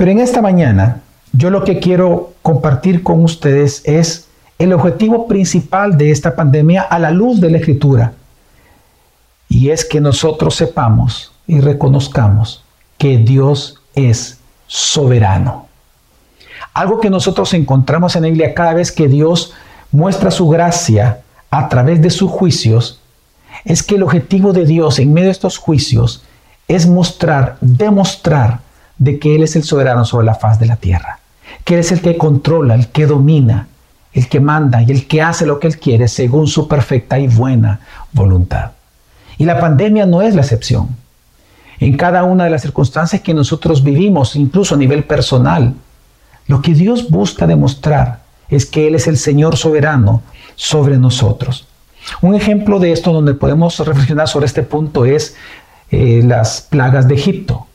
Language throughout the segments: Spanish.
Pero en esta mañana yo lo que quiero compartir con ustedes es el objetivo principal de esta pandemia a la luz de la escritura. Y es que nosotros sepamos y reconozcamos que Dios es soberano. Algo que nosotros encontramos en la Biblia cada vez que Dios muestra su gracia a través de sus juicios, es que el objetivo de Dios en medio de estos juicios es mostrar, demostrar de que Él es el soberano sobre la faz de la tierra, que Él es el que controla, el que domina, el que manda y el que hace lo que Él quiere según su perfecta y buena voluntad. Y la pandemia no es la excepción. En cada una de las circunstancias que nosotros vivimos, incluso a nivel personal, lo que Dios busca demostrar es que Él es el Señor soberano sobre nosotros. Un ejemplo de esto donde podemos reflexionar sobre este punto es eh, las plagas de Egipto.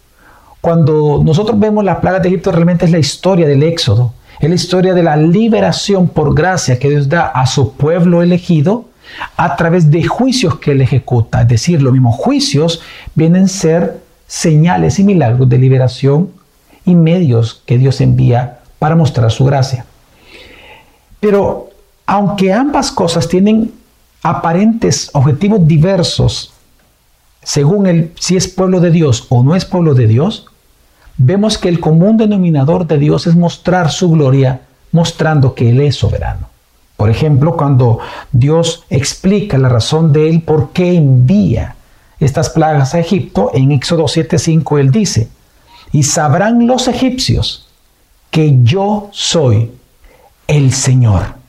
Cuando nosotros vemos las plagas de Egipto, realmente es la historia del Éxodo, es la historia de la liberación por gracia que Dios da a su pueblo elegido a través de juicios que Él ejecuta. Es decir, los mismos juicios vienen a ser señales y milagros de liberación y medios que Dios envía para mostrar su gracia. Pero aunque ambas cosas tienen aparentes objetivos diversos, según el, si es pueblo de Dios o no es pueblo de Dios, vemos que el común denominador de Dios es mostrar su gloria, mostrando que Él es soberano. Por ejemplo, cuando Dios explica la razón de Él por qué envía estas plagas a Egipto, en Éxodo 7:5 Él dice, y sabrán los egipcios que yo soy el Señor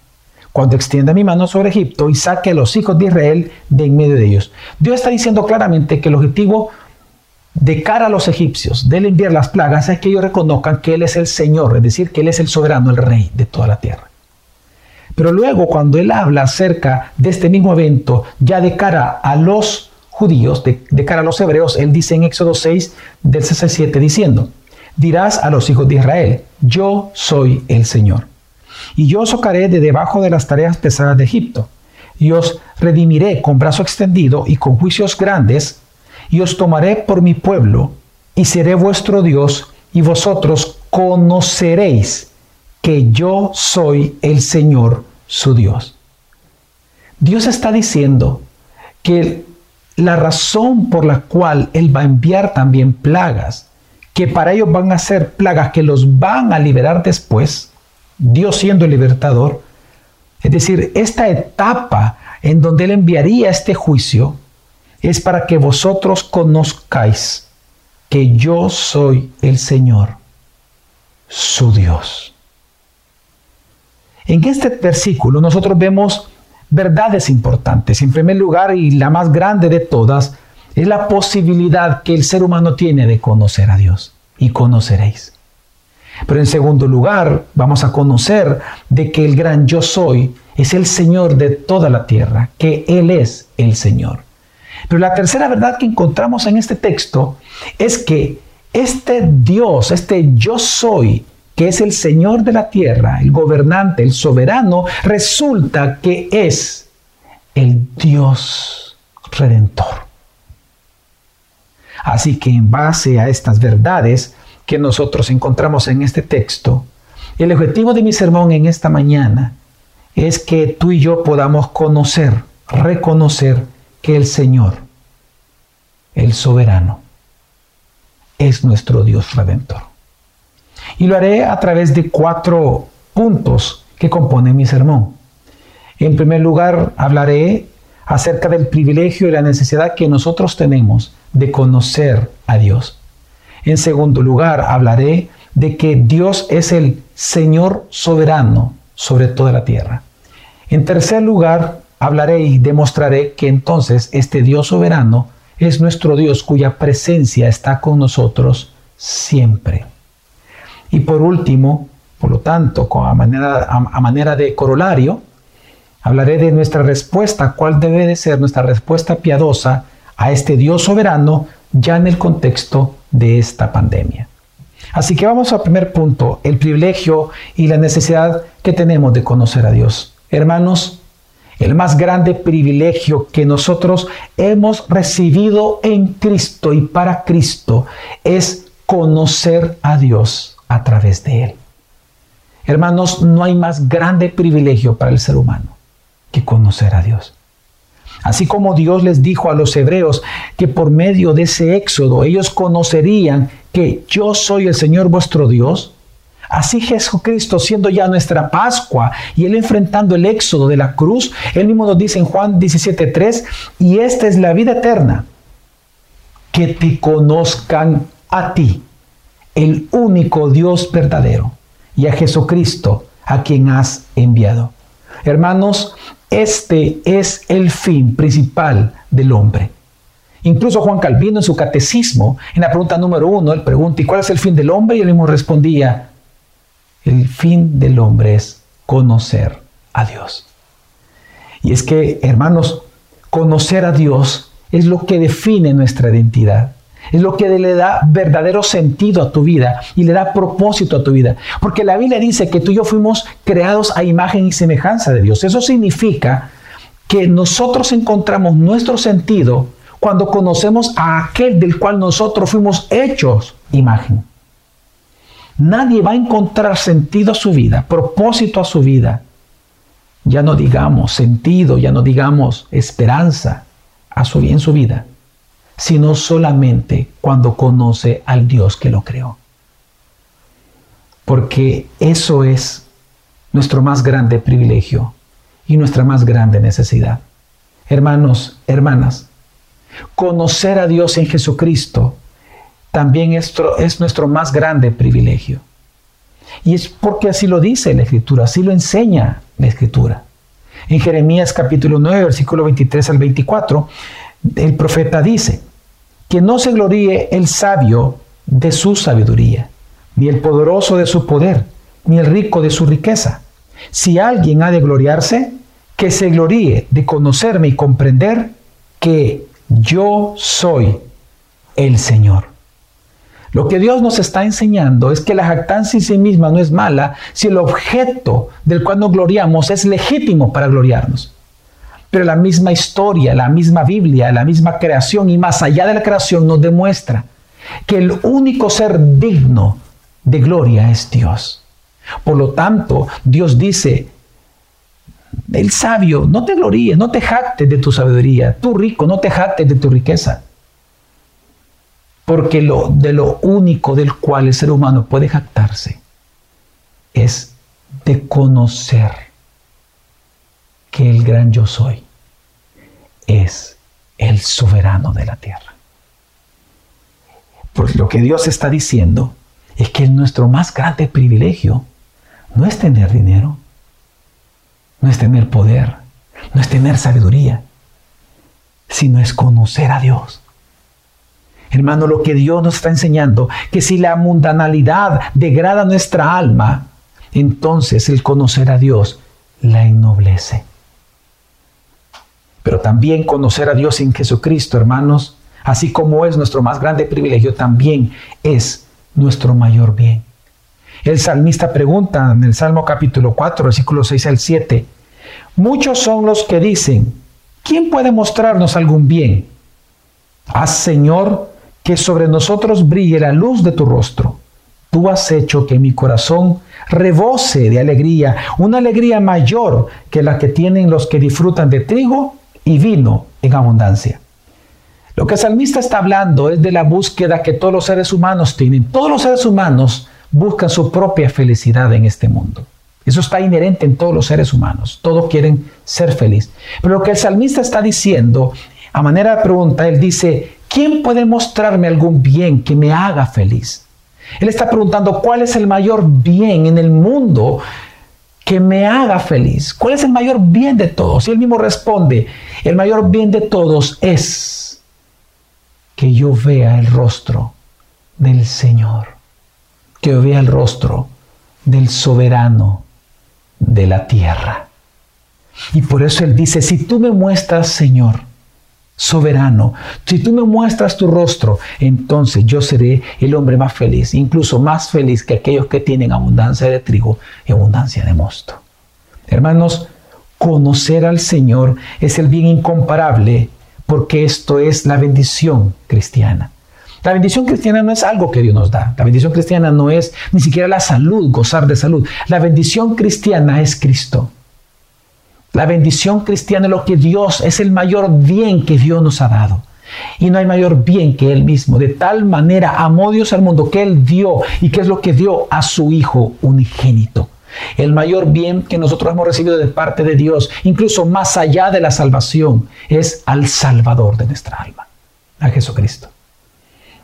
cuando extienda mi mano sobre Egipto y saque a los hijos de Israel de en medio de ellos. Dios está diciendo claramente que el objetivo de cara a los egipcios del enviar las plagas es que ellos reconozcan que Él es el Señor, es decir, que Él es el soberano, el rey de toda la tierra. Pero luego cuando Él habla acerca de este mismo evento, ya de cara a los judíos, de, de cara a los hebreos, Él dice en Éxodo 6, del 67, diciendo, dirás a los hijos de Israel, yo soy el Señor y yo os sacaré de debajo de las tareas pesadas de Egipto, y os redimiré con brazo extendido y con juicios grandes, y os tomaré por mi pueblo, y seré vuestro Dios, y vosotros conoceréis que yo soy el Señor su Dios. Dios está diciendo que la razón por la cual Él va a enviar también plagas, que para ellos van a ser plagas que los van a liberar después, Dios siendo el libertador, es decir, esta etapa en donde Él enviaría este juicio es para que vosotros conozcáis que yo soy el Señor, su Dios. En este versículo nosotros vemos verdades importantes. En primer lugar, y la más grande de todas, es la posibilidad que el ser humano tiene de conocer a Dios. Y conoceréis. Pero en segundo lugar, vamos a conocer de que el gran yo soy es el Señor de toda la tierra, que Él es el Señor. Pero la tercera verdad que encontramos en este texto es que este Dios, este yo soy, que es el Señor de la tierra, el gobernante, el soberano, resulta que es el Dios redentor. Así que en base a estas verdades, que nosotros encontramos en este texto, el objetivo de mi sermón en esta mañana es que tú y yo podamos conocer, reconocer que el Señor, el soberano, es nuestro Dios redentor. Y lo haré a través de cuatro puntos que componen mi sermón. En primer lugar, hablaré acerca del privilegio y la necesidad que nosotros tenemos de conocer a Dios. En segundo lugar, hablaré de que Dios es el Señor soberano sobre toda la tierra. En tercer lugar, hablaré y demostraré que entonces este Dios soberano es nuestro Dios cuya presencia está con nosotros siempre. Y por último, por lo tanto, a manera, de corolario, hablaré de nuestra respuesta, cuál debe de ser nuestra respuesta piadosa a este Dios soberano ya en el contexto de esta pandemia. Así que vamos al primer punto, el privilegio y la necesidad que tenemos de conocer a Dios. Hermanos, el más grande privilegio que nosotros hemos recibido en Cristo y para Cristo es conocer a Dios a través de Él. Hermanos, no hay más grande privilegio para el ser humano que conocer a Dios. Así como Dios les dijo a los hebreos que por medio de ese éxodo ellos conocerían que yo soy el Señor vuestro Dios, Así Jesucristo, siendo ya nuestra Pascua y Él enfrentando el éxodo de la cruz, Él mismo nos dice en Juan 17:3, y esta es la vida eterna, que te conozcan a ti, el único Dios verdadero, y a Jesucristo, a quien has enviado. Hermanos, este es el fin principal del hombre. Incluso Juan Calvino en su catecismo, en la pregunta número uno, él pregunta, ¿y cuál es el fin del hombre? Y él mismo respondía, el fin del hombre es conocer a Dios. Y es que, hermanos, conocer a Dios es lo que define nuestra identidad. Es lo que le da verdadero sentido a tu vida y le da propósito a tu vida. Porque la Biblia dice que tú y yo fuimos creados a imagen y semejanza de Dios. Eso significa que nosotros encontramos nuestro sentido cuando conocemos a aquel del cual nosotros fuimos hechos imagen. Nadie va a encontrar sentido a su vida, propósito a su vida. Ya no digamos sentido, ya no digamos esperanza a su, en su vida, sino solamente cuando conoce al Dios que lo creó. Porque eso es nuestro más grande privilegio y nuestra más grande necesidad. Hermanos, hermanas, conocer a Dios en Jesucristo también esto es nuestro más grande privilegio. Y es porque así lo dice la Escritura, así lo enseña la Escritura. En Jeremías capítulo 9, versículo 23 al 24, el profeta dice, que no se gloríe el sabio de su sabiduría, ni el poderoso de su poder, ni el rico de su riqueza. Si alguien ha de gloriarse, que se gloríe de conocerme y comprender que yo soy el Señor. Lo que Dios nos está enseñando es que la jactancia en sí misma no es mala si el objeto del cual nos gloriamos es legítimo para gloriarnos. Pero la misma historia, la misma Biblia, la misma creación y más allá de la creación nos demuestra que el único ser digno de gloria es Dios. Por lo tanto, Dios dice, el sabio, no te gloríes, no te jactes de tu sabiduría, tú rico, no te jactes de tu riqueza. Porque lo, de lo único del cual el ser humano puede jactarse es de conocer que el gran yo soy es el soberano de la tierra. Pues lo que Dios está diciendo es que nuestro más grande privilegio no es tener dinero, no es tener poder, no es tener sabiduría, sino es conocer a Dios Hermano, lo que Dios nos está enseñando, que si la mundanalidad degrada nuestra alma, entonces el conocer a Dios la ennoblece. Pero también conocer a Dios en Jesucristo, hermanos, así como es nuestro más grande privilegio, también es nuestro mayor bien. El salmista pregunta en el Salmo capítulo 4, versículo 6 al 7, muchos son los que dicen, ¿quién puede mostrarnos algún bien? Haz, Señor, que sobre nosotros brille la luz de tu rostro. Tú has hecho que mi corazón rebose de alegría, una alegría mayor que la que tienen los que disfrutan de trigo y vino en abundancia. Lo que el salmista está hablando es de la búsqueda que todos los seres humanos tienen. Todos los seres humanos buscan su propia felicidad en este mundo. Eso está inherente en todos los seres humanos. Todos quieren ser felices. Pero lo que el salmista está diciendo, a manera de pregunta, él dice, ¿quién puede mostrarme algún bien que me haga feliz? Él está preguntando, ¿cuál es el mayor bien en el mundo que me haga feliz? ¿Cuál es el mayor bien de todos? Y él mismo responde, el mayor bien de todos es que yo vea el rostro del Señor, que yo vea el rostro del soberano de la tierra. Y por eso él dice, si tú me muestras, Señor, soberano. Si tú me muestras tu rostro, entonces yo seré el hombre más feliz, incluso más feliz que aquellos que tienen abundancia de trigo y abundancia de mosto. Hermanos, conocer al Señor es el bien incomparable porque esto es la bendición cristiana. La bendición cristiana no es algo que Dios nos da. La bendición cristiana no es ni siquiera la salud, gozar de salud. La bendición cristiana es Cristo. La bendición cristiana es lo que Dios, es el mayor bien que Dios nos ha dado. Y no hay mayor bien que Él mismo. De tal manera amó Dios al mundo que Él dio. ¿Y qué es lo que dio? A su Hijo unigénito. El mayor bien que nosotros hemos recibido de parte de Dios, incluso más allá de la salvación, es al Salvador de nuestra alma, a Jesucristo.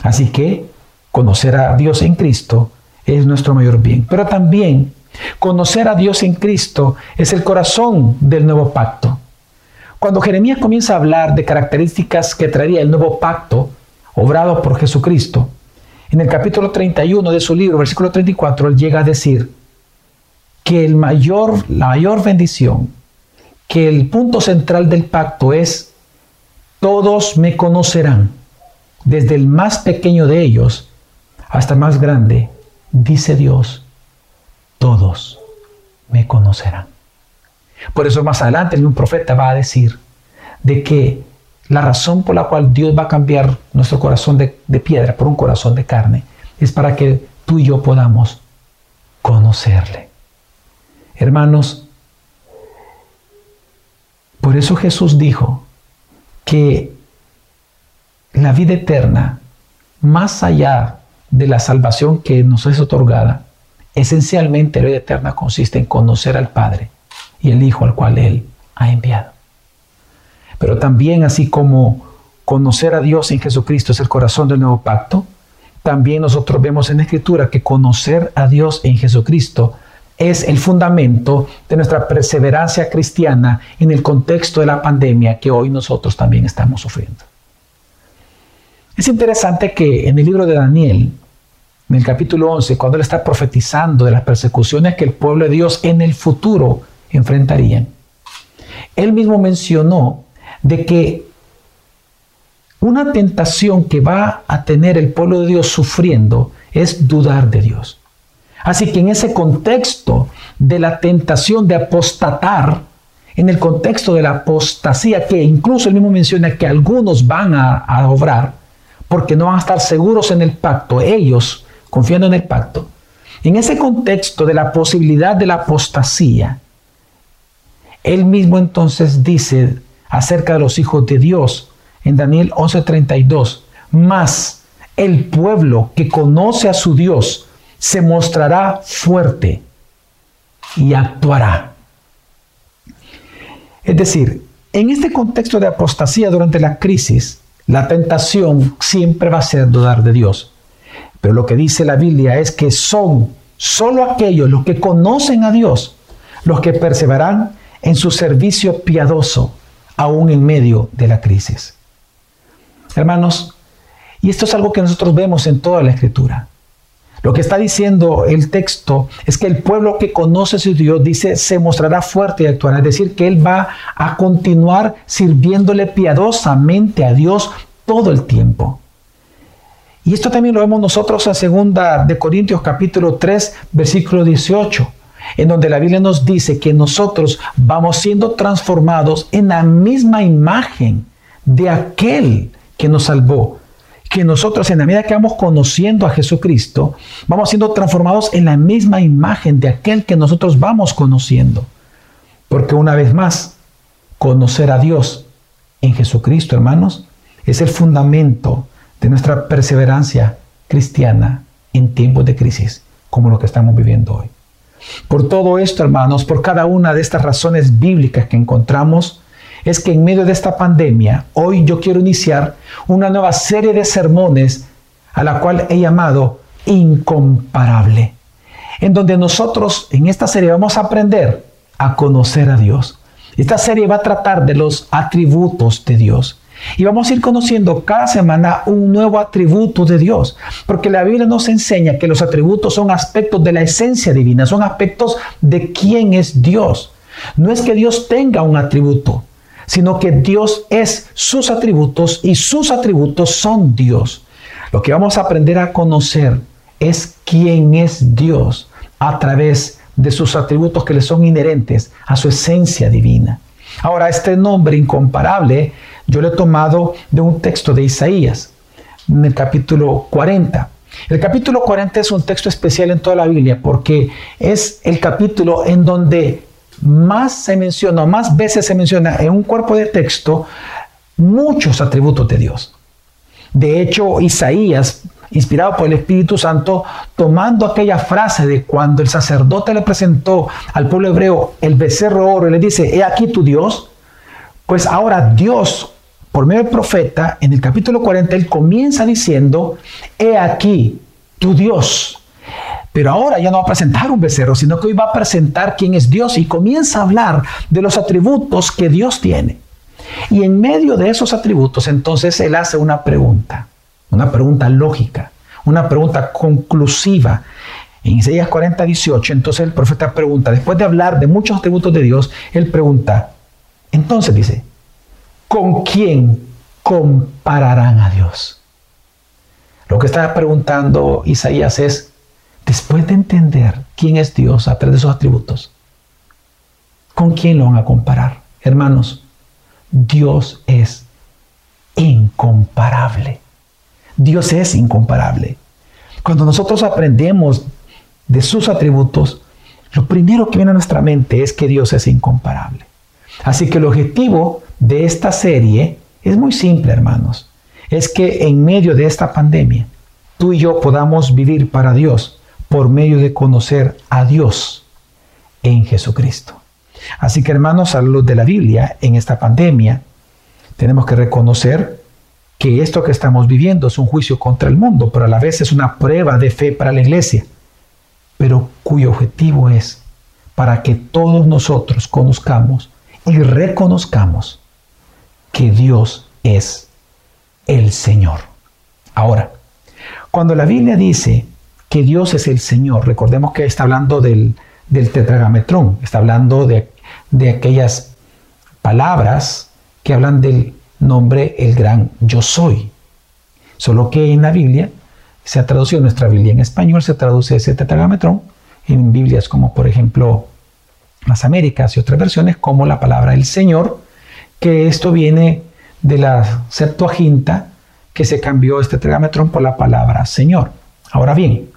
Así que conocer a Dios en Cristo es nuestro mayor bien. Pero también conocer a Dios en Cristo es el corazón del nuevo pacto. Cuando Jeremías comienza a hablar de características que traería el nuevo pacto, obrado por Jesucristo, en el capítulo 31 de su libro, versículo 34, él llega a decir que el la mayor bendición, que el punto central del pacto es, todos me conocerán desde el más pequeño de ellos hasta el más grande, dice Dios, todos me conocerán. Por eso más adelante un profeta va a decir de que la razón por la cual Dios va a cambiar nuestro corazón de, de piedra por un corazón de carne es para que tú y yo podamos conocerle. Hermanos, por eso Jesús dijo que la vida eterna, más allá de la salvación que nos es otorgada, esencialmente la vida eterna consiste en conocer al Padre y el Hijo al cual Él ha enviado. Pero también así como conocer a Dios en Jesucristo es el corazón del nuevo pacto, también nosotros vemos en la Escritura que conocer a Dios en Jesucristo es el fundamento de nuestra perseverancia cristiana en el contexto de la pandemia que hoy nosotros también estamos sufriendo. Es interesante que en el libro de Daniel, en el capítulo 11, cuando él está profetizando de las persecuciones que el pueblo de Dios en el futuro enfrentarían, él mismo mencionó de que una tentación que va a tener el pueblo de Dios sufriendo es dudar de Dios. Así que en ese contexto de la tentación de apostatar, en el contexto de la apostasía, que incluso él mismo menciona que algunos van a, a obrar, porque no van a estar seguros en el pacto, ellos confiando en el pacto. En ese contexto de la posibilidad de la apostasía, él mismo entonces dice acerca de los hijos de Dios en Daniel 11:32, más el pueblo que conoce a su Dios se mostrará fuerte y actuará. Es decir, en este contexto de apostasía durante la crisis, la tentación siempre va a ser dudar de Dios. Pero lo que dice la Biblia es que son solo aquellos los que conocen a Dios los que perseverarán en su servicio piadoso aún en medio de la crisis. Hermanos, y esto es algo que nosotros vemos en toda la escritura. Lo que está diciendo el texto es que el pueblo que conoce a su Dios dice se mostrará fuerte y actuará, es decir, que él va a continuar sirviéndole piadosamente a Dios todo el tiempo. Y esto también lo vemos nosotros en segunda de Corintios capítulo 3, versículo 18, en donde la Biblia nos dice que nosotros vamos siendo transformados en la misma imagen de aquel que nos salvó que nosotros en la medida que vamos conociendo a Jesucristo, vamos siendo transformados en la misma imagen de aquel que nosotros vamos conociendo. Porque una vez más, conocer a Dios en Jesucristo, hermanos, es el fundamento de nuestra perseverancia cristiana en tiempos de crisis, como lo que estamos viviendo hoy. Por todo esto, hermanos, por cada una de estas razones bíblicas que encontramos, es que en medio de esta pandemia, hoy yo quiero iniciar una nueva serie de sermones a la cual he llamado incomparable, en donde nosotros en esta serie vamos a aprender a conocer a Dios. Esta serie va a tratar de los atributos de Dios. Y vamos a ir conociendo cada semana un nuevo atributo de Dios, porque la Biblia nos enseña que los atributos son aspectos de la esencia divina, son aspectos de quién es Dios. No es que Dios tenga un atributo, sino que Dios es sus atributos y sus atributos son Dios. Lo que vamos a aprender a conocer es quién es Dios a través de sus atributos que le son inherentes a su esencia divina. Ahora, este nombre incomparable yo lo he tomado de un texto de Isaías. en el capítulo 40. El capítulo 40 es un texto especial en toda la Biblia porque es el capítulo en donde más se menciona, más veces se menciona en un cuerpo de texto muchos atributos de Dios. De hecho, Isaías, inspirado por el Espíritu Santo, tomando aquella frase de cuando el sacerdote le presentó al pueblo hebreo el becerro oro y le dice, he aquí tu Dios, pues ahora Dios, por medio del profeta, en el capítulo 40, él comienza diciendo, he aquí tu Dios. Pero ahora ya no va a presentar un becerro, sino que hoy va a presentar quién es Dios y comienza a hablar de los atributos que Dios tiene. Y en medio de esos atributos, entonces él hace una pregunta, una pregunta lógica, una pregunta conclusiva. En Isaías 40, 18, entonces el profeta pregunta, después de hablar de muchos atributos de Dios, él pregunta, entonces dice, ¿con quién compararán a Dios? Lo que está preguntando Isaías es, después de entender quién es Dios a través de sus atributos, ¿con quién lo van a comparar? Hermanos, Dios es incomparable. Dios es incomparable. Cuando nosotros aprendemos de sus atributos, lo primero que viene a nuestra mente es que Dios es incomparable. Así que el objetivo de esta serie es muy simple, hermanos. Es que en medio de esta pandemia, tú y yo podamos vivir para Dios por medio de conocer a Dios en Jesucristo. Así que hermanos, a la luz de la Biblia, en esta pandemia, tenemos que reconocer que esto que estamos viviendo es un juicio contra el mundo, pero a la vez es una prueba de fe para la iglesia, pero cuyo objetivo es para que todos nosotros conozcamos y reconozcamos que Dios es el Señor. Ahora, cuando la Biblia dice que Dios es el Señor, recordemos que está hablando del, del tetragametrón, está hablando de, de aquellas palabras que hablan del nombre el gran yo soy. Solo que en la Biblia se ha traducido, en nuestra Biblia en español se traduce ese tetragametrón en Biblias como por ejemplo las Américas y otras versiones como la palabra el Señor, que esto viene de la Septuaginta que se cambió este tetragametrón por la palabra Señor. Ahora bien,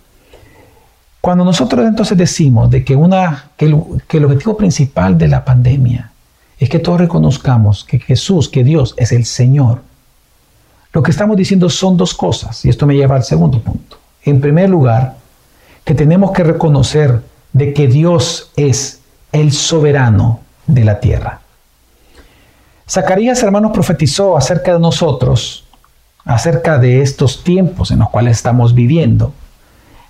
cuando nosotros entonces decimos de que, una, que, el, objetivo principal de la pandemia es que todos reconozcamos que Jesús, que Dios es el Señor, lo que estamos diciendo son dos cosas, y esto me lleva al segundo punto. En primer lugar, que tenemos que reconocer de que Dios es el soberano de la tierra. Zacarías, hermanos, profetizó acerca de nosotros, acerca de estos tiempos en los cuales estamos viviendo.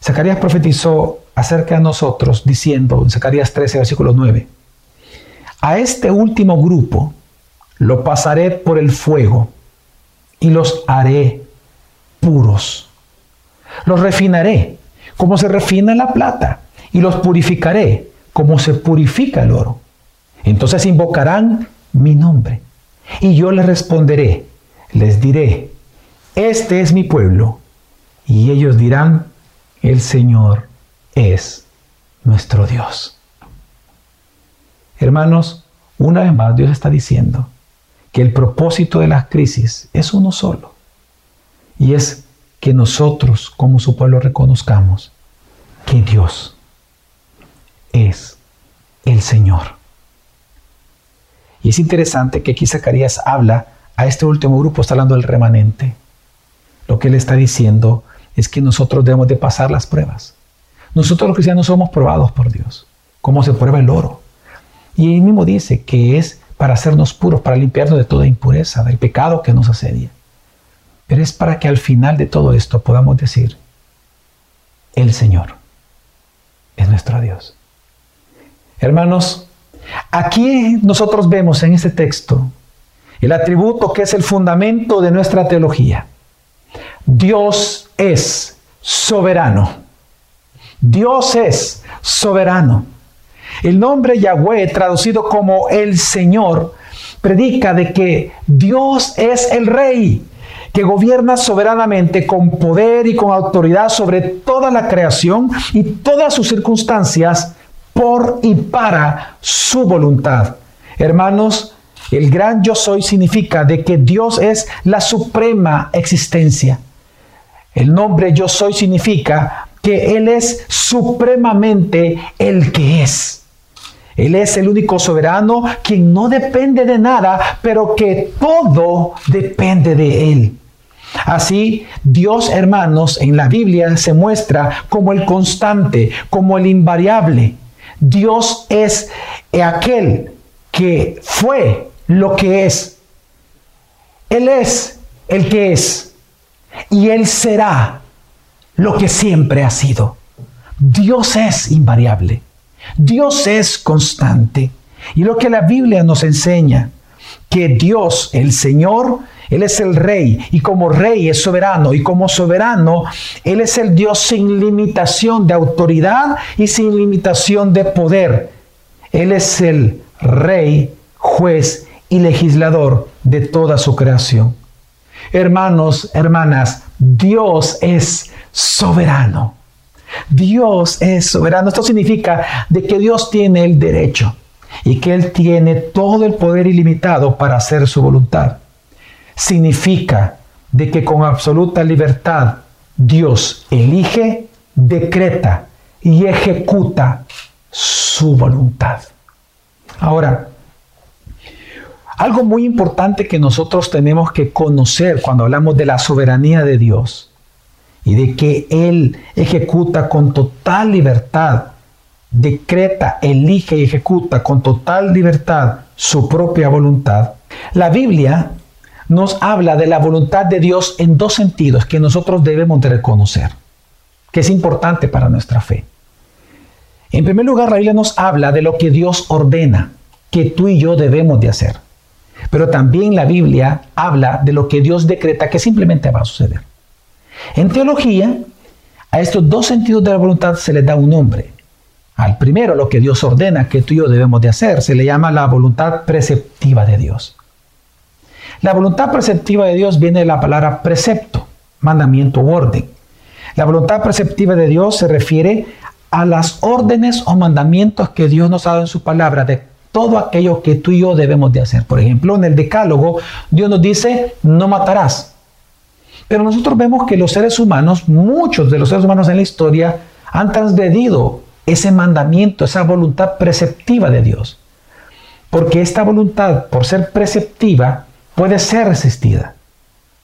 Zacarías profetizó acerca de nosotros diciendo en Zacarías 13, versículo 9, a este último grupo lo pasaré por el fuego y los haré puros. Los refinaré como se refina la plata y los purificaré como se purifica el oro. Entonces invocarán mi nombre y yo les responderé, les diré, este es mi pueblo. Y ellos dirán, el Señor es nuestro Dios. Hermanos, una vez más Dios está diciendo que el propósito de las crisis es uno solo. Y es que nosotros como su pueblo reconozcamos que Dios es el Señor. Y es interesante que aquí Zacarías habla a este último grupo, está hablando del remanente. Lo que él está diciendo es que nosotros debemos de pasar las pruebas. Nosotros los cristianos somos probados por Dios, como se prueba el oro. Y él mismo dice que es para hacernos puros, para limpiarnos de toda impureza, del pecado que nos asedia. Pero es para que al final de todo esto podamos decir, el Señor es nuestro Dios. Hermanos, aquí nosotros vemos en este texto el atributo que es el fundamento de nuestra teología. Dios es soberano. Dios es soberano. El nombre Yahweh, traducido como el Señor, predica de que Dios es el Rey, que gobierna soberanamente con poder y con autoridad sobre toda la creación y todas sus circunstancias por y para su voluntad. Hermanos, el gran yo soy significa de que Dios es la suprema existencia El nombre yo soy significa que Él es supremamente el que es. Él es el único soberano quien no depende de nada, pero que todo depende de Él. Así, Dios, hermanos, en la Biblia se muestra como el constante, como el invariable. Dios es aquel que fue lo que es. Él es el que es. Y Él será lo que siempre ha sido. Dios es invariable. Dios es constante. Y lo que la Biblia nos enseña, que Dios, el Señor, Él es el rey y como rey es soberano y como soberano, Él es el Dios sin limitación de autoridad y sin limitación de poder. Él es el rey, juez y legislador de toda su creación. Hermanos, hermanas, Dios es soberano. Dios es soberano. Esto significa de que Dios tiene el derecho y que Él tiene todo el poder ilimitado para hacer su voluntad. Significa de que con absoluta libertad Dios elige, decreta y ejecuta su voluntad. Ahora, algo muy importante que nosotros tenemos que conocer cuando hablamos de la soberanía de Dios y de que Él ejecuta con total libertad, decreta, elige y ejecuta con total libertad su propia voluntad. La Biblia nos habla de la voluntad de Dios en dos sentidos que nosotros debemos de reconocer, que es importante para nuestra fe. En primer lugar, la Biblia nos habla de lo que Dios ordena, que tú y yo debemos de hacer. Pero también la Biblia habla de lo que Dios decreta que simplemente va a suceder. En teología, a estos dos sentidos de la voluntad se les da un nombre. Al primero, lo que Dios ordena que tú y yo debemos de hacer, se le llama la voluntad preceptiva de Dios. La voluntad preceptiva de Dios viene de la palabra precepto, mandamiento o orden. La voluntad preceptiva de Dios se refiere a las órdenes o mandamientos que Dios nos ha dado en su palabra de todo aquello que tú y yo debemos de hacer. Por ejemplo, en el decálogo, Dios nos dice, no matarás. Pero nosotros vemos que los seres humanos, muchos de los seres humanos en la historia, han transgredido ese mandamiento, esa voluntad preceptiva de Dios. Porque esta voluntad, por ser preceptiva, puede ser resistida.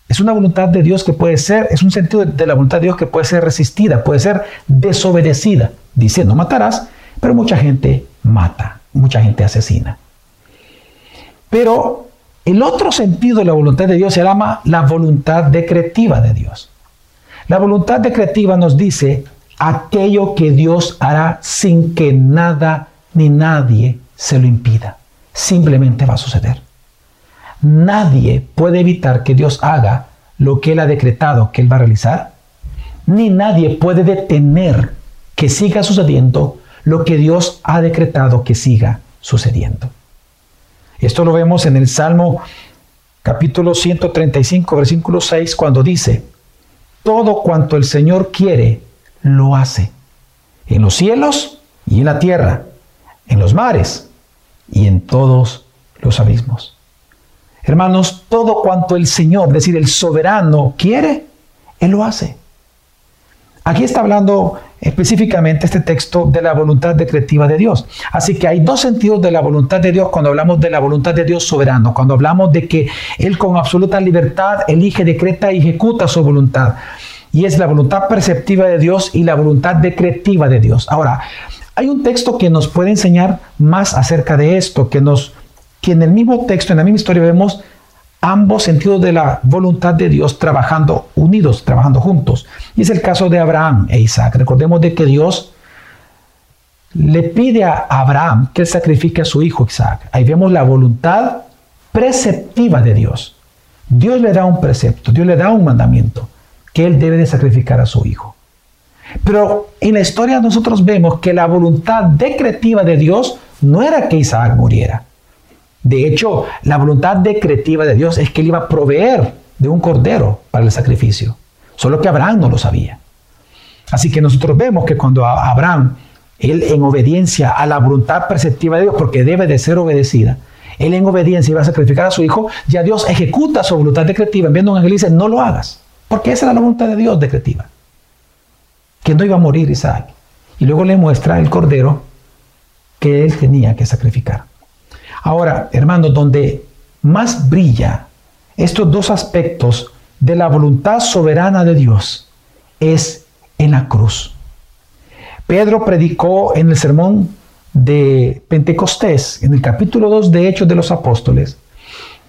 Es una voluntad de Dios que puede ser, es un sentido de la voluntad de Dios que puede ser resistida, puede ser desobedecida. Dice, no matarás, pero mucha gente mata mucha gente asesina. Pero el otro sentido de la voluntad de Dios se llama la voluntad decretiva de Dios. La voluntad decretiva nos dice aquello que Dios hará sin que nada ni nadie se lo impida. Simplemente va a suceder. Nadie puede evitar que Dios haga lo que Él ha decretado que Él va a realizar, ni nadie puede detener que siga sucediendo lo que Dios ha decretado que siga sucediendo. Esto lo vemos en el Salmo capítulo 135, versículo 6, cuando dice, todo cuanto el Señor quiere, lo hace, en los cielos y en la tierra, en los mares y en todos los abismos. Hermanos, todo cuanto el Señor, es decir, el soberano, quiere, Él lo hace. Aquí está hablando específicamente este texto de la voluntad decretiva de Dios. Así que hay dos sentidos de la voluntad de Dios cuando hablamos de la voluntad de Dios soberano, cuando hablamos de que Él con absoluta libertad elige, decreta y ejecuta su voluntad. Y es la voluntad perceptiva de Dios y la voluntad decretiva de Dios. Ahora, hay un texto que nos puede enseñar más acerca de esto, que nos que en el mismo texto, en la misma historia vemos ambos sentidos de la voluntad de Dios trabajando unidos, trabajando juntos. Y es el caso de Abraham e Isaac. Recordemos de que Dios le pide a Abraham que sacrifique a su hijo Isaac. Ahí vemos la voluntad preceptiva de Dios. Dios le da un precepto, Dios le da un mandamiento, que él debe de sacrificar a su hijo. Pero en la historia nosotros vemos que la voluntad decretiva de Dios no era que Isaac muriera. De hecho, la voluntad decretiva de Dios es que él iba a proveer de un cordero para el sacrificio. Solo que Abraham no lo sabía. Así que nosotros vemos que cuando Abraham, él en obediencia a la voluntad perceptiva de Dios, porque debe de ser obedecida, él en obediencia iba a sacrificar a su hijo, ya Dios ejecuta su voluntad decretiva, enviando un ángel y dice, no lo hagas. Porque esa era la voluntad de Dios decretiva. Que no iba a morir Isaac. Y luego le muestra el cordero que él tenía que sacrificar. Ahora, hermanos, donde más brilla estos dos aspectos de la voluntad soberana de Dios es en la cruz. Pedro predicó en el sermón de Pentecostés, en el capítulo 2 de Hechos de los Apóstoles,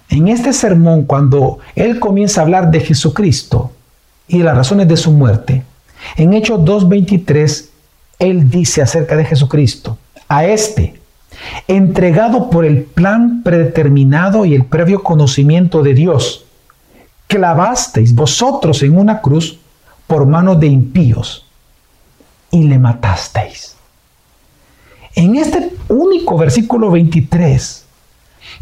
en este sermón, cuando él comienza a hablar de Jesucristo y de las razones de su muerte, en Hechos 2.23, él dice acerca de Jesucristo, a este, entregado por el plan predeterminado y el previo conocimiento de Dios, clavasteis vosotros en una cruz por mano de impíos y le matasteis. En este único versículo 23,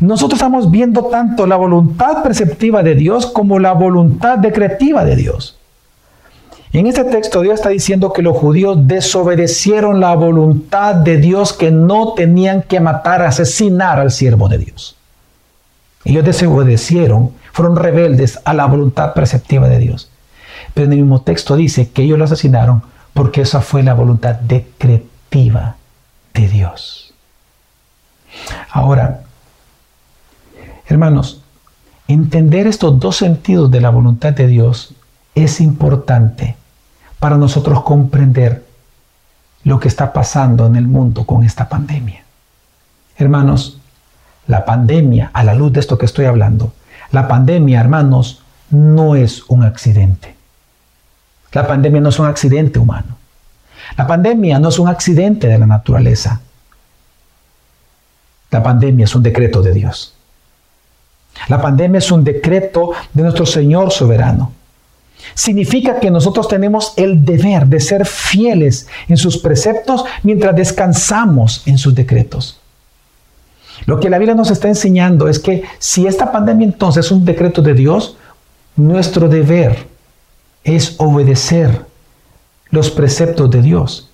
nosotros estamos viendo tanto la voluntad perceptiva de Dios como la voluntad decretiva de Dios. En este texto Dios está diciendo que los judíos desobedecieron la voluntad de Dios que no tenían que matar, asesinar al siervo de Dios. Ellos desobedecieron, fueron rebeldes a la voluntad perceptiva de Dios. Pero en el mismo texto dice que ellos lo asesinaron porque esa fue la voluntad decretiva de Dios. Ahora, hermanos, entender estos dos sentidos de la voluntad de Dios es importante para nosotros comprender lo que está pasando en el mundo con esta pandemia. Hermanos, la pandemia, a la luz de esto que estoy hablando, la pandemia, hermanos, no es un accidente. La pandemia no es un accidente humano. La pandemia no es un accidente de la naturaleza. La pandemia es un decreto de Dios. La pandemia es un decreto de nuestro Señor soberano. Significa que nosotros tenemos el deber de ser fieles en sus preceptos mientras descansamos en sus decretos. Lo que la Biblia nos está enseñando es que si esta pandemia entonces es un decreto de Dios, nuestro deber es obedecer los preceptos de Dios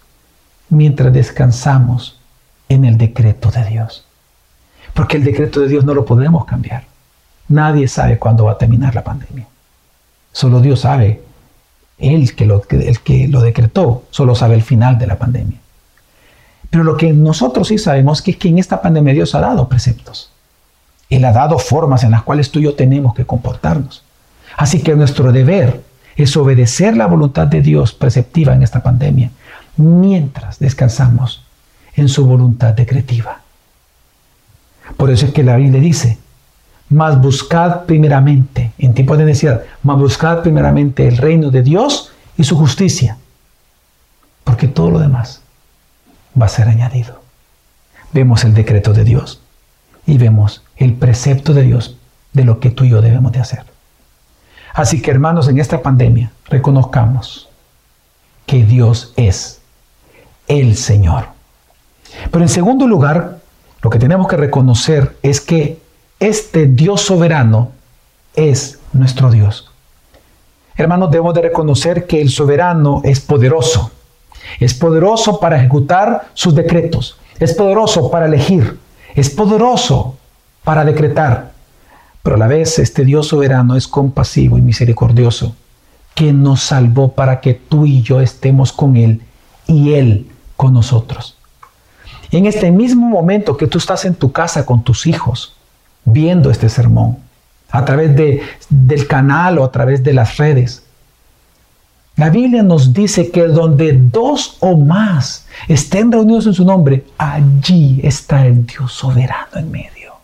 mientras descansamos en el decreto de Dios. Porque el decreto de Dios no lo podemos cambiar. Nadie sabe cuándo va a terminar la pandemia. Solo Dios sabe. Él que lo, el que lo decretó solo sabe el final de la pandemia. Pero lo que nosotros sí sabemos es que en esta pandemia Dios ha dado preceptos. Él ha dado formas en las cuales tú y yo tenemos que comportarnos. Así que nuestro deber es obedecer la voluntad de Dios preceptiva en esta pandemia, mientras descansamos en su voluntad decretiva. Por eso es que la Biblia dice, mas buscad primeramente, en tiempo de necesidad, mas buscad primeramente el reino de Dios y su justicia, porque todo lo demás va a ser añadido. Vemos el decreto de Dios y vemos el precepto de Dios de lo que tú y yo debemos de hacer. Así que hermanos, en esta pandemia reconozcamos que Dios es el Señor. Pero en segundo lugar, lo que tenemos que reconocer es que este Dios soberano es nuestro Dios. Hermanos, debemos de reconocer que el soberano es poderoso. Es poderoso para ejecutar sus decretos. Es poderoso para elegir. Es poderoso para decretar. Pero a la vez este Dios soberano es compasivo y misericordioso, que nos salvó para que tú y yo estemos con Él y Él con nosotros. En este mismo momento que tú estás en tu casa con tus hijos, viendo este sermón, a través de, del canal o a través de las redes, la Biblia nos dice que donde dos o más estén reunidos en su nombre, allí está el Dios soberano en medio.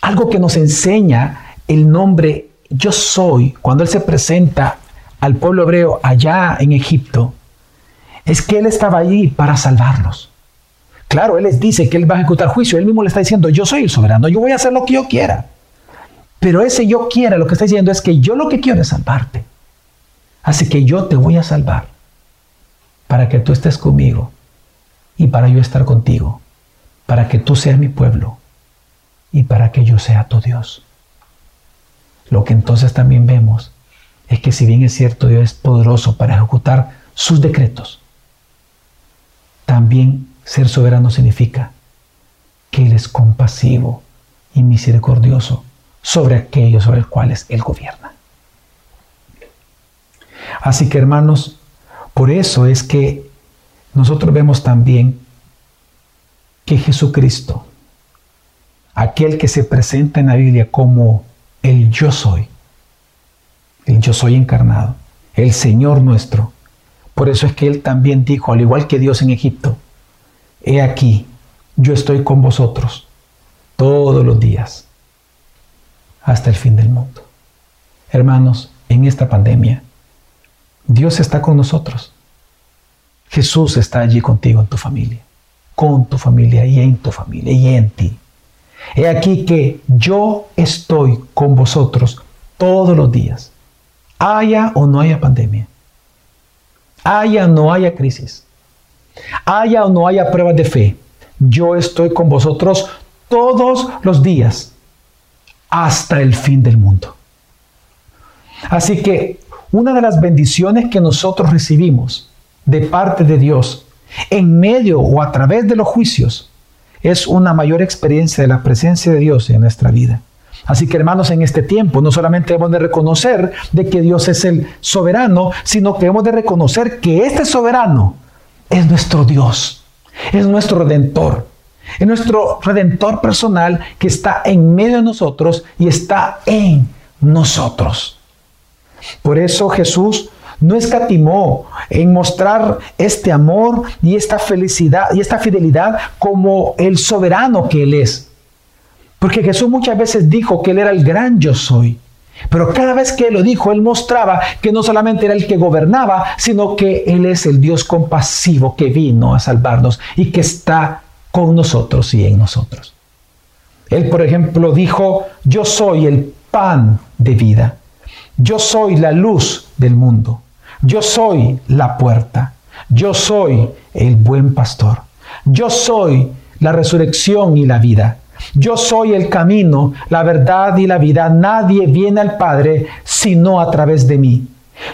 Algo que nos enseña el nombre yo soy, cuando Él se presenta al pueblo hebreo allá en Egipto, es que Él estaba allí para salvarlos. Claro, Él les dice que Él va a ejecutar juicio. Él mismo le está diciendo, yo soy el soberano, yo voy a hacer lo que yo quiera. Pero ese yo quiera, lo que está diciendo es que yo lo que quiero es salvarte. Así que yo te voy a salvar para que tú estés conmigo y para yo estar contigo, para que tú seas mi pueblo y para que yo sea tu Dios. Lo que entonces también vemos es que si bien es cierto Dios es poderoso para ejecutar sus decretos, también ser soberano significa que Él es compasivo y misericordioso sobre aquellos sobre los cuales Él gobierna. Así que hermanos, por eso es que nosotros vemos también que Jesucristo, aquel que se presenta en la Biblia como el yo soy, el yo soy encarnado, el Señor nuestro, por eso es que Él también dijo, al igual que Dios en Egipto, he aquí, yo estoy con vosotros todos los días hasta el fin del mundo. Hermanos, en esta pandemia, Dios está con nosotros. Jesús está allí contigo en tu familia, con tu familia y en tu familia y en ti. He aquí que yo estoy con vosotros todos los días, haya o no haya pandemia, haya o no haya crisis, haya o no haya pruebas de fe, yo estoy con vosotros todos los días hasta el fin del mundo. Así que una de las bendiciones que nosotros recibimos de parte de Dios en medio o a través de los juicios es una mayor experiencia de la presencia de Dios en nuestra vida. Así que hermanos, en este tiempo no solamente hemos de reconocer de que Dios es el soberano, sino que hemos de reconocer que este soberano es nuestro Dios, es nuestro redentor, es nuestro redentor personal que está en medio de nosotros y está en nosotros. Por eso Jesús no escatimó en mostrar este amor y esta felicidad y esta fidelidad como el soberano que Él es. Porque Jesús muchas veces dijo que Él era el gran yo soy. Pero cada vez que lo dijo, Él mostraba que no solamente era el que gobernaba, sino que Él es el Dios compasivo que vino a salvarnos y que está con nosotros y en nosotros. Él, por ejemplo, dijo, yo soy el pan de vida. Yo soy la luz del mundo. Yo soy la puerta. Yo soy el buen pastor. Yo soy la resurrección y la vida. Yo soy el camino, la verdad y la vida. Nadie viene al Padre sino a través de mí.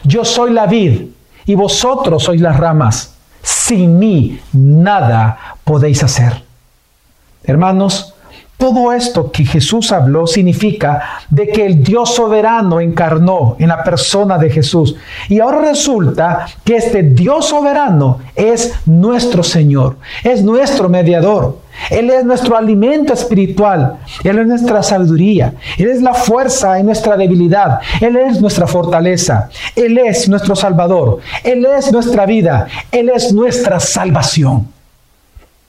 Yo soy la vid y vosotros sois las ramas. Sin mí nada podéis hacer. Hermanos, todo esto que Jesús habló significa de que el Dios soberano encarnó en la persona de Jesús. Y ahora resulta que este Dios soberano es nuestro Señor, es nuestro mediador. Él es nuestro alimento espiritual, Él es nuestra sabiduría, Él es la fuerza en nuestra debilidad, Él es nuestra fortaleza, Él es nuestro Salvador, Él es nuestra vida, Él es nuestra salvación.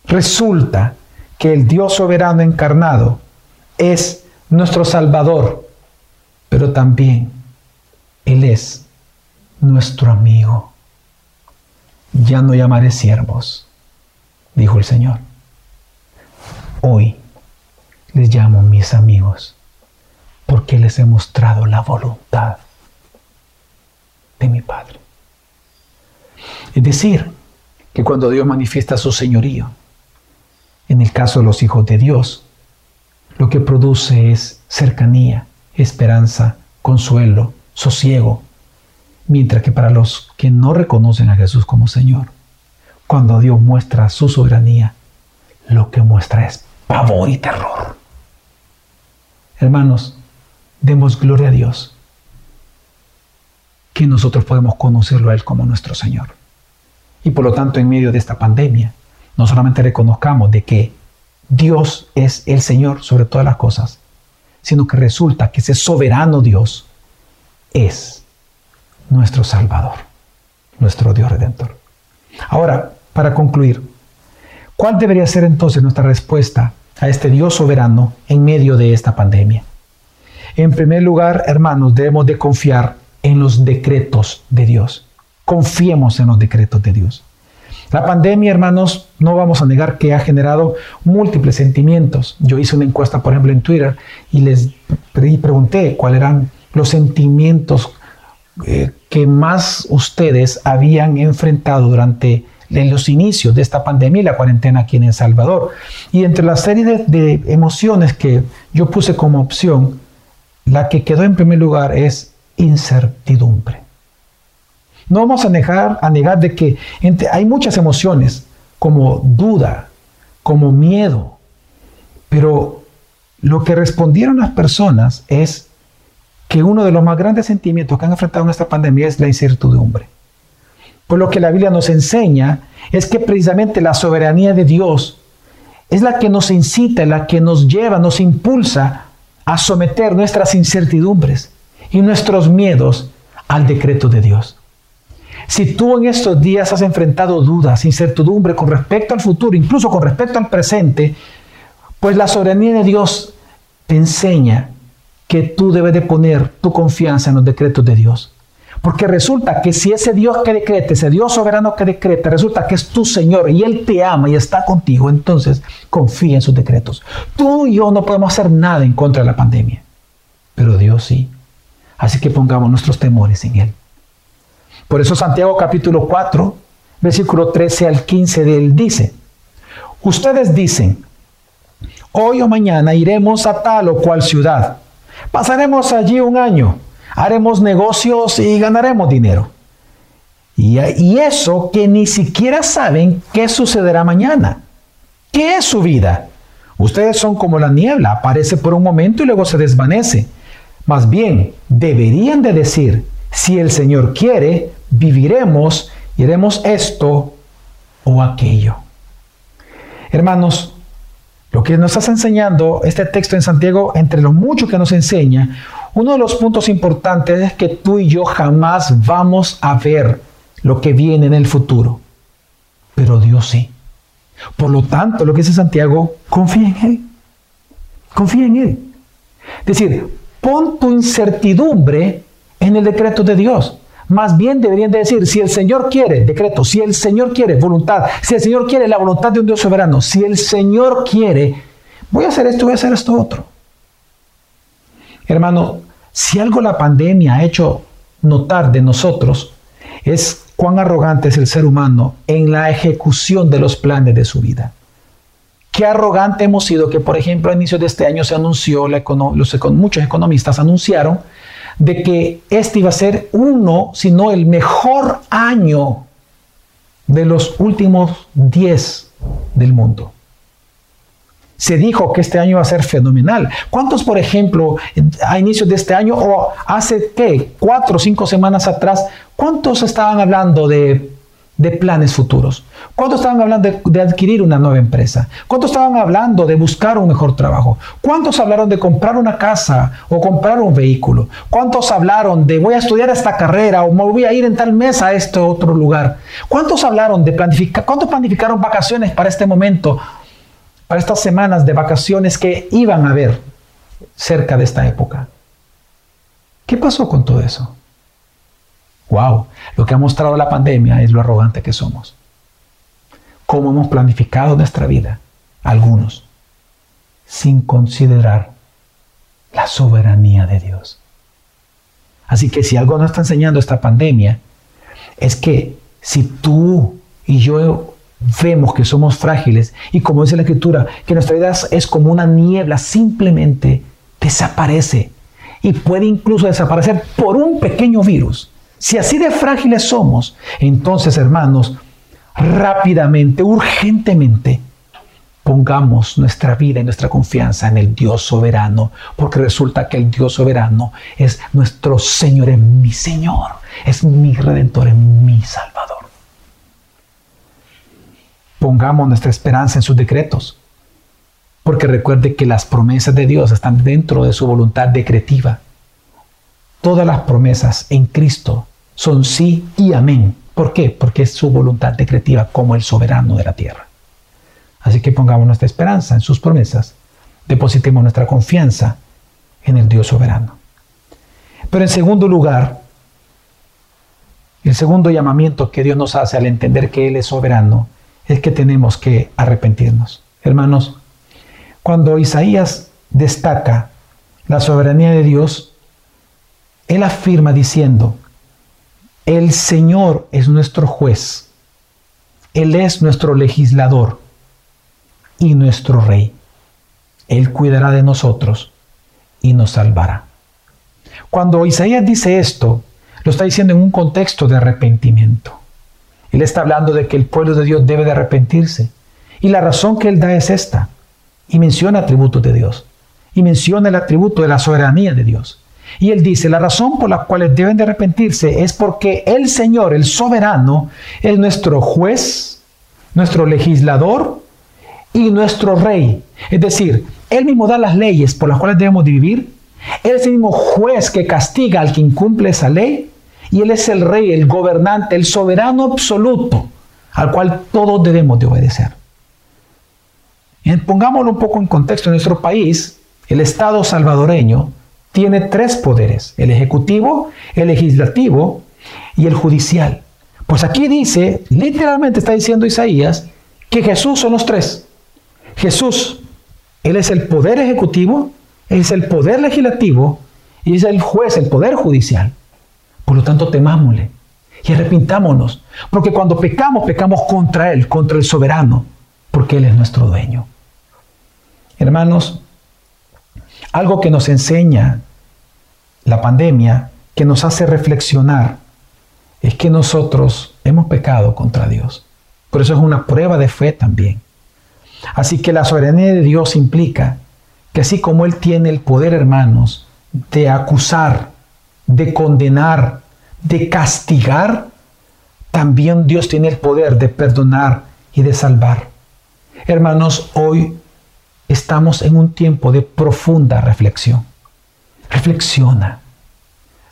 Resulta que el Dios soberano encarnado es nuestro Salvador, pero también Él es nuestro amigo. Ya no llamaré siervos, dijo el Señor. Hoy les llamo mis amigos porque les he mostrado la voluntad de mi Padre. Es decir, que cuando Dios manifiesta su señorío, en el caso de los hijos de Dios, lo que produce es cercanía, esperanza, consuelo, sosiego, mientras que para los que no reconocen a Jesús como Señor, cuando Dios muestra su soberanía, lo que muestra es pavor y terror. Hermanos, demos gloria a Dios que nosotros podemos conocerlo a Él como nuestro Señor. Y por lo tanto, en medio de esta pandemia, no solamente reconozcamos de que Dios es el Señor sobre todas las cosas, sino que resulta que ese soberano Dios es nuestro Salvador, nuestro Dios Redentor. Ahora, para concluir, ¿cuál debería ser entonces nuestra respuesta a este Dios soberano en medio de esta pandemia? En primer lugar, hermanos, debemos de confiar en los decretos de Dios. Confiemos en los decretos de Dios. La pandemia, hermanos, no vamos a negar que ha generado múltiples sentimientos. Yo hice una encuesta, por ejemplo, en Twitter y les pregunté cuáles eran los sentimientos eh, que más ustedes habían enfrentado durante los inicios de esta pandemia la cuarentena aquí en El Salvador. Y entre la serie de, de emociones que yo puse como opción, la que quedó en primer lugar es incertidumbre. No vamos a negar, a negar de que hay muchas emociones, como duda, como miedo, pero lo que respondieron las personas es que uno de los más grandes sentimientos que han enfrentado en esta pandemia es la incertidumbre. Pues lo que la Biblia nos enseña es que precisamente la soberanía de Dios es la que nos incita, la que nos lleva, nos impulsa a someter nuestras incertidumbres y nuestros miedos al decreto de Dios. Si tú en estos días has enfrentado dudas, incertidumbre con respecto al futuro, incluso con respecto al presente, pues la soberanía de Dios te enseña que tú debes de poner tu confianza en los decretos de Dios. Porque resulta que si ese Dios que decreta, ese Dios soberano que decreta, resulta que es tu Señor y Él te ama y está contigo, entonces confía en sus decretos. Tú y yo no podemos hacer nada en contra de la pandemia, pero Dios sí. Así que pongamos nuestros temores en Él. Por eso Santiago capítulo 4, versículo 13 al 15 de Él dice, ustedes dicen, hoy o mañana iremos a tal o cual ciudad, pasaremos allí un año haremos negocios y ganaremos dinero. Y, eso que ni siquiera saben qué sucederá mañana. ¿Qué es su vida? Ustedes son como la niebla, aparece por un momento y luego se desvanece. Más bien, deberían de decir, si el Señor quiere, viviremos y haremos esto o aquello. Hermanos, lo que nos está enseñando este texto en Santiago, entre lo mucho que nos enseña, uno de los puntos importantes es que tú y yo jamás vamos a ver lo que viene en el futuro, pero Dios sí. Por lo tanto, lo que dice Santiago, confía en Él. Confía en Él. Es decir, pon tu incertidumbre en el decreto de Dios. Más bien deberían de decir, si el Señor quiere, decreto, si el Señor quiere, voluntad, si el Señor quiere la voluntad de un Dios soberano, si el Señor quiere, voy a hacer esto, voy a hacer esto otro. Hermano, si algo la pandemia ha hecho notar de nosotros es cuán arrogante es el ser humano en la ejecución de los planes de su vida. Qué arrogante hemos sido que, por ejemplo, a inicios de este año se anunció, muchos economistas anunciaron de que este iba a ser uno, si no el mejor año de los últimos 10 del mundo se dijo que este año va a ser fenomenal. ¿Cuántos, por ejemplo, a inicios de este año o hace qué, cuatro o cinco semanas atrás, cuántos estaban hablando de, planes futuros? ¿Cuántos estaban hablando de, de, adquirir una nueva empresa? ¿Cuántos estaban hablando de buscar un mejor trabajo? ¿Cuántos hablaron de comprar una casa o comprar un vehículo? ¿Cuántos hablaron de voy a estudiar esta carrera o me voy a ir en tal mes a este otro lugar? ¿Cuántos hablaron de planificar? ¿Cuántos planificaron vacaciones para este momento? Para estas semanas de vacaciones que iban a haber cerca de esta época. ¿Qué pasó con todo eso? Wow, lo que ha mostrado la pandemia es lo arrogante que somos. Cómo hemos planificado nuestra vida, algunos, sin considerar la soberanía de Dios. Así que si algo nos está enseñando esta pandemia, es que si tú y yo vemos que somos frágiles y como dice la escritura, que nuestra vida es como una niebla, simplemente desaparece y puede incluso desaparecer por un pequeño virus. Si así de frágiles somos, entonces hermanos, rápidamente, urgentemente, pongamos nuestra vida y nuestra confianza en el Dios soberano, porque resulta que el Dios soberano es nuestro Señor, es mi Señor, es mi Redentor, es mi Salvador pongamos nuestra esperanza en sus decretos. Porque recuerde que las promesas de Dios están dentro de su voluntad decretiva. Todas las promesas en Cristo son sí y amén. ¿Por qué? Porque es su voluntad decretiva como el soberano de la tierra. Así que pongamos nuestra esperanza en sus promesas. Depositemos nuestra confianza en el Dios soberano. Pero en segundo lugar, el segundo llamamiento que Dios nos hace al entender que Él es soberano es que tenemos que arrepentirnos. Hermanos, cuando Isaías destaca la soberanía de Dios, él afirma diciendo, el Señor es nuestro juez, Él es nuestro legislador y nuestro rey. Él cuidará de nosotros y nos salvará. Cuando Isaías dice esto, lo está diciendo en un contexto de arrepentimiento. Él está hablando de que el pueblo de Dios debe de arrepentirse. Y la razón que él da es esta. Y menciona atributos de Dios. y menciona el atributo de la soberanía de Dios. Y él dice, la razón por la cual deben de arrepentirse es porque el Señor, el soberano, es nuestro juez, nuestro legislador y nuestro rey. Es decir, Él mismo da las leyes por las cuales debemos vivir. Él es el mismo juez que castiga al que incumple esa ley. Y Él es el rey, el gobernante, el soberano absoluto al cual todos debemos de obedecer. Pongámoslo un poco en contexto. En nuestro país, el Estado salvadoreño tiene tres poderes, el ejecutivo, el legislativo y el judicial. Pues aquí dice, literalmente está diciendo Isaías, que Jesús son los tres. Jesús, Él es el poder ejecutivo, es el poder legislativo y es el juez, el poder judicial. Por lo tanto, temámosle y arrepintámonos, porque cuando pecamos, pecamos contra Él, contra el soberano, porque Él es nuestro dueño. Hermanos, algo que nos enseña la pandemia, que nos hace reflexionar, es que nosotros hemos pecado contra Dios. Por eso es una prueba de fe también. Así que la soberanía de Dios implica que así como Él tiene el poder, hermanos, de acusar, de condenar, de castigar, también Dios tiene el poder de perdonar y de salvar. Hermanos, hoy estamos en un tiempo de profunda reflexión. Reflexiona.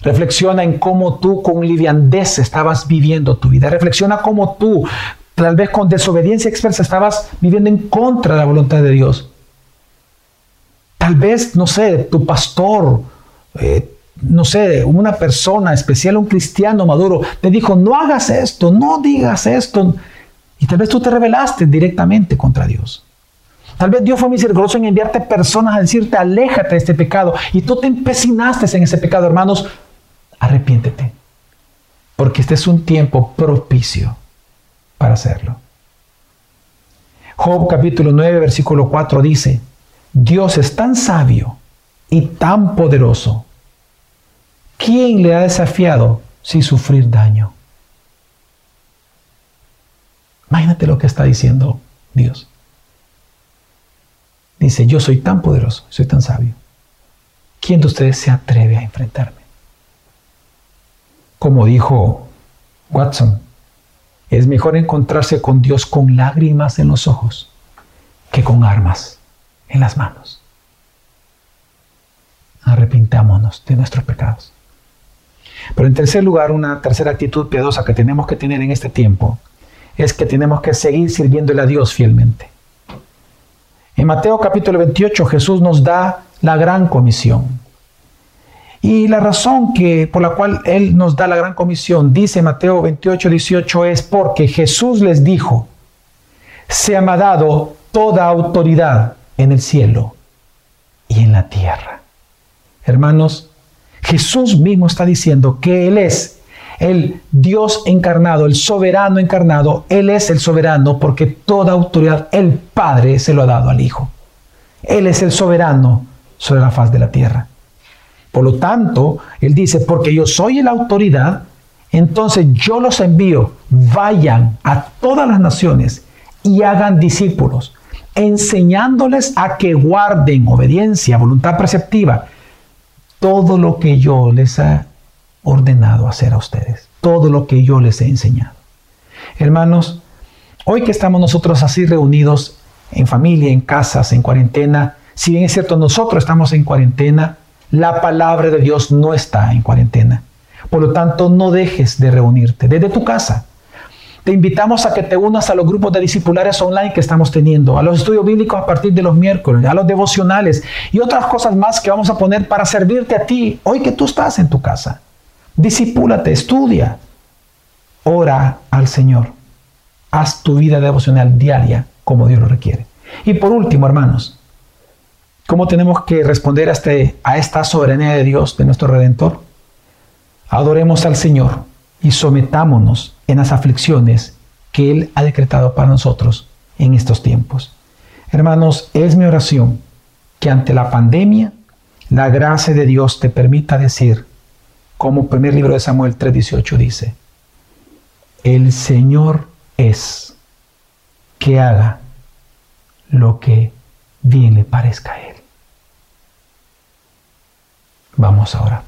Reflexiona en cómo tú con liviandez estabas viviendo tu vida. Reflexiona cómo tú, tal vez con desobediencia expresa, estabas viviendo en contra de la voluntad de Dios. Tal vez, no sé, tu pastor, eh, no sé, una persona especial, un cristiano maduro, te dijo, no hagas esto, no digas esto. Y tal vez tú te rebelaste directamente contra Dios. Tal vez Dios fue misericordioso en enviarte personas a decirte, aléjate de este pecado. Y tú te empecinaste en ese pecado, hermanos. Arrepiéntete. Porque este es un tiempo propicio para hacerlo. Job capítulo 9, versículo 4 dice, Dios es tan sabio y tan poderoso. ¿Quién le ha desafiado sin sufrir daño? Imagínate lo que está diciendo Dios. Dice, yo soy tan poderoso, soy tan sabio. ¿Quién de ustedes se atreve a enfrentarme? Como dijo Watson, es mejor encontrarse con Dios con lágrimas en los ojos que con armas en las manos. Arrepintámonos de nuestros pecados. Pero en tercer lugar, una tercera actitud piadosa que tenemos que tener en este tiempo es que tenemos que seguir sirviéndole a Dios fielmente. En Mateo capítulo 28 Jesús nos da la gran comisión. Y la razón que, por la cual Él nos da la gran comisión, dice Mateo 28, 18, es porque Jesús les dijo, se me ha dado toda autoridad en el cielo y en la tierra. Hermanos, Jesús mismo está diciendo que Él es el Dios encarnado, el soberano encarnado, Él es el soberano porque toda autoridad el Padre se lo ha dado al Hijo. Él es el soberano sobre la faz de la tierra. Por lo tanto, Él dice, porque yo soy la autoridad, entonces yo los envío, vayan a todas las naciones y hagan discípulos, enseñándoles a que guarden obediencia, voluntad preceptiva, todo lo que yo les he ordenado hacer a ustedes, todo lo que yo les he enseñado. Hermanos, hoy que estamos nosotros así reunidos en familia, en casas, en cuarentena, si bien es cierto, nosotros estamos en cuarentena, la palabra de Dios no está en cuarentena. Por lo tanto, no dejes de reunirte desde tu casa. Te invitamos a que te unas a los grupos de discipulares online que estamos teniendo, a los estudios bíblicos a partir de los miércoles, a los devocionales y otras cosas más que vamos a poner para servirte a ti hoy que tú estás en tu casa. Discipúlate, estudia, ora al Señor. Haz tu vida devocional diaria como Dios lo requiere. Y por último, hermanos, ¿cómo tenemos que responder a, este, a esta soberanía de Dios, de nuestro Redentor? Adoremos al Señor y sometámonos en las aflicciones que Él ha decretado para nosotros en estos tiempos. Hermanos, es mi oración que ante la pandemia la gracia de Dios te permita decir, como primer libro de Samuel 3:18 dice, el Señor es que haga lo que bien le parezca a Él. Vamos ahora.